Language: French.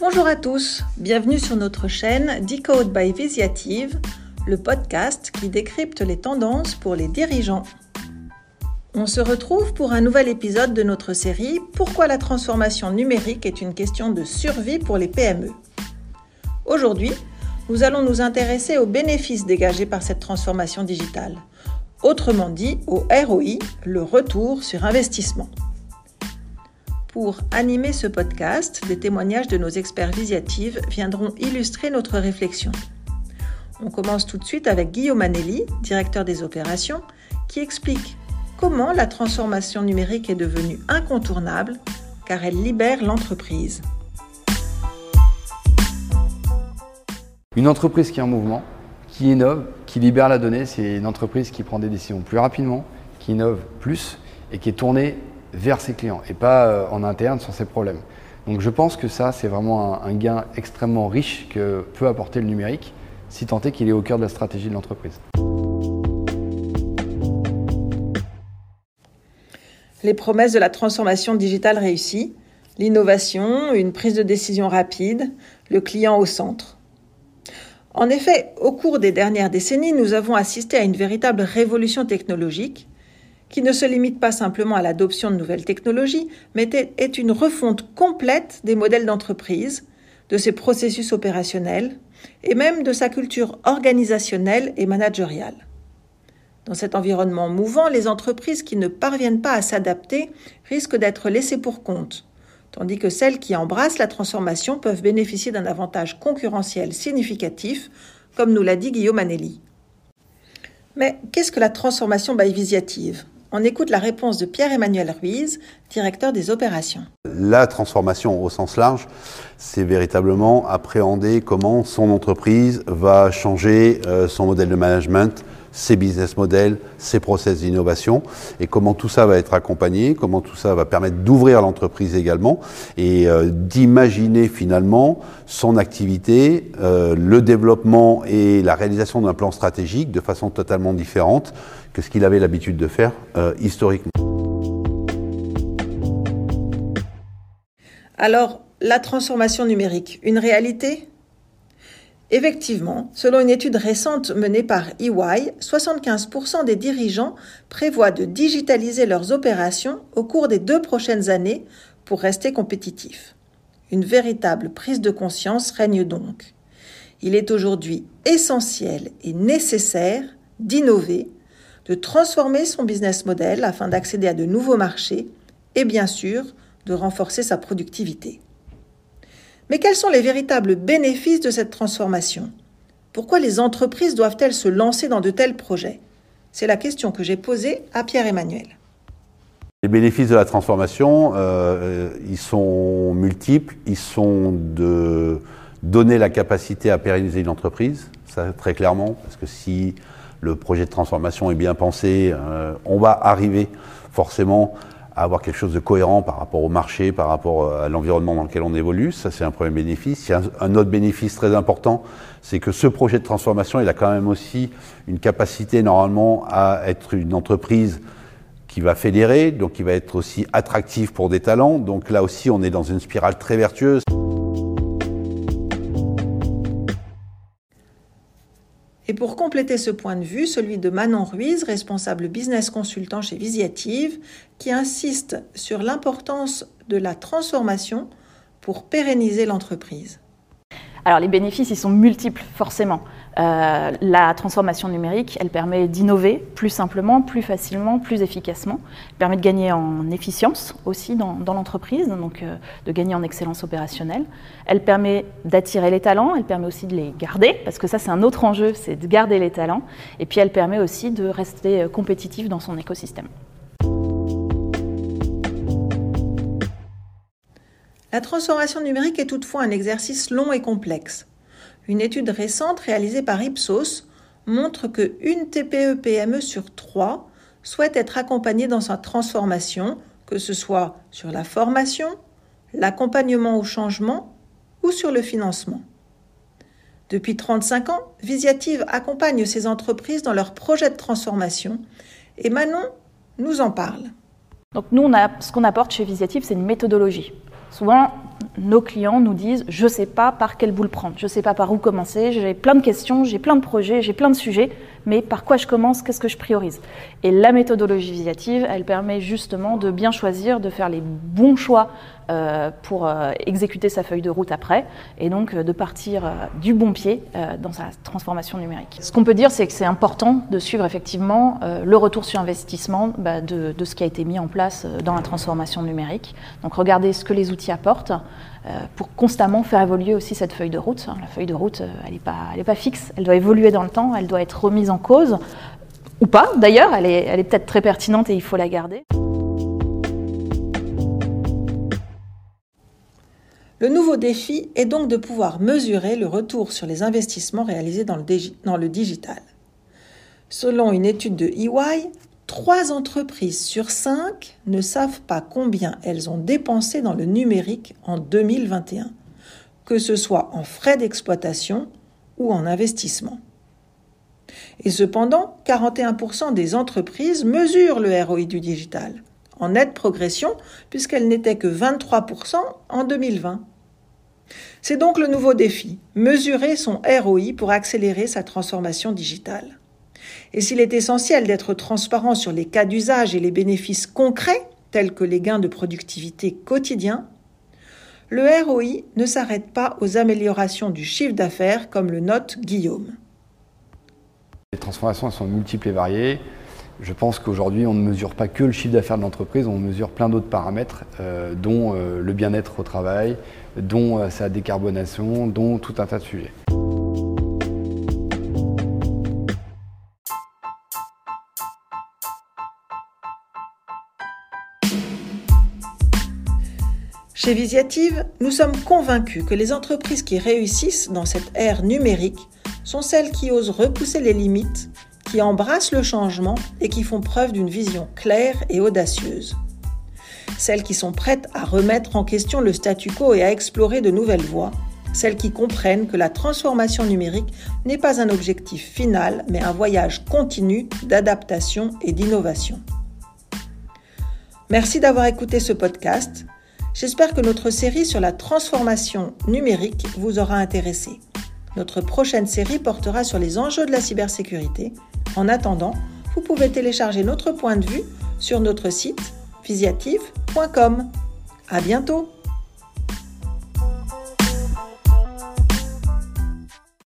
Bonjour à tous, bienvenue sur notre chaîne Decode by Visiative, le podcast qui décrypte les tendances pour les dirigeants. On se retrouve pour un nouvel épisode de notre série Pourquoi la transformation numérique est une question de survie pour les PME. Aujourd'hui, nous allons nous intéresser aux bénéfices dégagés par cette transformation digitale, autrement dit au ROI, le retour sur investissement. Pour animer ce podcast, des témoignages de nos experts visiatives viendront illustrer notre réflexion. On commence tout de suite avec Guillaume Anelli, directeur des opérations, qui explique comment la transformation numérique est devenue incontournable car elle libère l'entreprise. Une entreprise qui est en mouvement, qui innove, qui libère la donnée, c'est une entreprise qui prend des décisions plus rapidement, qui innove plus et qui est tournée vers ses clients et pas euh, en interne sur ses problèmes. Donc je pense que ça, c'est vraiment un, gain extrêmement riche que peut apporter le numérique, si tant est qu'il est au cœur de la stratégie de l'entreprise. Les promesses de la transformation digitale réussie, l'innovation, une prise de décision rapide, le client au centre. En effet, au cours des dernières décennies, nous avons assisté à une véritable révolution technologique qui ne se limite pas simplement à l'adoption de nouvelles technologies, mais est une refonte complète des modèles d'entreprise, de ses processus opérationnels et même de sa culture organisationnelle et managériale. Dans cet environnement mouvant, les entreprises qui ne parviennent pas à s'adapter risquent d'être laissées pour compte, tandis que celles qui embrassent la transformation peuvent bénéficier d'un avantage concurrentiel significatif, comme nous l'a dit Guillaume Anelli. Mais qu'est-ce que la transformation by Visiative? On écoute la réponse de Pierre-Emmanuel Ruiz, directeur des opérations. La transformation au sens large, c'est véritablement appréhender comment son entreprise va changer euh, son modèle de management, ses business models, ses process d'innovation et comment tout ça va être accompagné, comment tout ça va permettre d'ouvrir l'entreprise également et euh, d'imaginer finalement son activité, euh, le développement et la réalisation d'un plan stratégique de façon totalement différente que ce qu'il avait l'habitude de faire euh, historiquement. Alors, la transformation numérique, une réalité? Effectivement, selon une étude récente menée par EY, 75% des dirigeants prévoient de digitaliser leurs opérations au cours des deux prochaines années pour rester compétitifs. Une véritable prise de conscience règne donc. Il est aujourd'hui essentiel et nécessaire d'innover, de transformer son business model afin d'accéder à de nouveaux marchés et bien sûr de renforcer sa productivité. Mais quels sont les véritables bénéfices de cette transformation? Pourquoi les entreprises doivent-elles se lancer dans de tels projets? C'est la question que j'ai posée à Pierre-Emmanuel. Les bénéfices de la transformation, euh, ils sont multiples. Ils sont de donner la capacité à pérenniser une entreprise, ça très clairement, parce que si le projet de transformation est bien pensé, euh, on va arriver forcément avoir quelque chose de cohérent par rapport au marché, par rapport euh, à l'environnement dans lequel on évolue. Ça, c'est un premier bénéfice. Il y a un autre bénéfice très important, c'est que ce projet de transformation, il a quand même aussi une capacité normalement à être une entreprise qui va fédérer, donc qui va être aussi attractive pour des talents. Donc là aussi, on est dans une spirale très vertueuse. Et pour compléter ce point de vue, celui de Manon Ruiz, responsable business consultant chez Visiative, qui insiste sur l'importance de la transformation pour pérenniser l'entreprise. Alors les bénéfices, ils sont multiples forcément. Euh, la transformation numérique, elle permet d'innover plus simplement, plus facilement, plus efficacement. Elle permet de gagner en efficience aussi dans, l'entreprise, donc euh, de gagner en excellence opérationnelle. Elle permet d'attirer les talents, elle permet aussi de les garder, parce que ça c'est un autre enjeu, c'est de garder les talents. Et puis elle permet aussi de rester euh, compétitif dans son écosystème. La transformation numérique est toutefois un exercice long et complexe. Une étude récente réalisée par Ipsos montre que une TPE-PME sur trois souhaite être accompagnée dans sa transformation, que ce soit sur la formation, l'accompagnement au changement ou sur le financement. Depuis 35 ans, Visiative accompagne ces entreprises dans leurs projets de transformation et Manon nous en parle. Donc nous, ce qu'on apporte chez Visiative, c'est une méthodologie. Nos clients nous disent je ne sais pas par quelle boule prendre, je ne sais pas par où commencer, j'ai plein de questions, j'ai plein de projets, j'ai plein de sujets, mais par quoi je commence, qu'est-ce que je priorise? Et la méthodologie visative, elle permet justement de bien choisir, de faire les bons choix euh, pour euh, exécuter sa feuille de route après, et donc euh, de partir du bon pied dans sa transformation numérique. Ce qu'on peut dire, c'est que c'est important de suivre effectivement le retour sur investissement bah, de, de, ce qui a été mis en place dans la transformation numérique. Donc regarder ce que les outils apportent pour constamment faire évoluer aussi cette feuille de route. La feuille de route, elle n'est pas, pas fixe, elle doit évoluer dans le temps, elle doit être remise en cause, ou pas d'ailleurs, elle est, elle est peut-être très pertinente et il faut la garder. Le nouveau défi est donc de pouvoir mesurer le retour sur les investissements réalisés dans le, dans le digital. Selon une étude de EY, trois entreprises sur cinq ne savent pas combien elles ont dépensé dans le numérique en 2021, que ce soit en frais d'exploitation ou en investissement. Et cependant, 41% des entreprises mesurent le ROI du digital, en nette progression puisqu'elle n'était que 23% en 2020. C'est donc le nouveau défi, mesurer son ROI pour accélérer sa transformation digitale. Et s'il est essentiel d'être transparent sur les cas d'usage et les bénéfices concrets, tels que les gains de productivité quotidiens, le ROI ne s'arrête pas aux améliorations du chiffre d'affaires comme le note Guillaume. Les transformations sont multiples et variées. Je pense qu'aujourd'hui, on ne mesure pas que le chiffre d'affaires de l'entreprise, on mesure plein d'autres paramètres, euh, dont euh, le bien-être au travail, dont euh, sa décarbonation, dont tout un tas de sujets. Chez Visiative, nous sommes convaincus que les entreprises qui réussissent dans cette ère numérique sont celles qui osent repousser les limites, qui embrassent le changement et qui font preuve d'une vision claire et audacieuse. Celles qui sont prêtes à remettre en question le statu quo et à explorer de nouvelles voies. Celles qui comprennent que la transformation numérique n'est pas un objectif final, mais un voyage continu d'adaptation et d'innovation. Merci d'avoir écouté ce podcast. J'espère que notre série sur la transformation numérique vous aura intéressé. Notre prochaine série portera sur les enjeux de la cybersécurité. En attendant, vous pouvez télécharger notre point de vue sur notre site visiative.com. À bientôt!